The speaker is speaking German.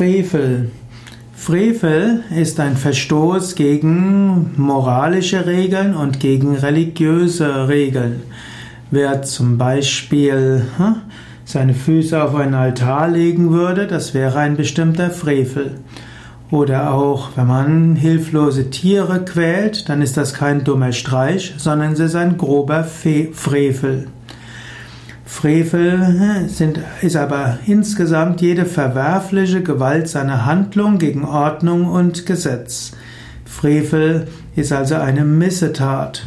Frevel. Frevel ist ein Verstoß gegen moralische Regeln und gegen religiöse Regeln. Wer zum Beispiel seine Füße auf einen Altar legen würde, das wäre ein bestimmter Frevel. Oder auch, wenn man hilflose Tiere quält, dann ist das kein dummer Streich, sondern es ist ein grober Frevel. Frevel sind, ist aber insgesamt jede verwerfliche Gewalt seiner Handlung gegen Ordnung und Gesetz. Frevel ist also eine Missetat.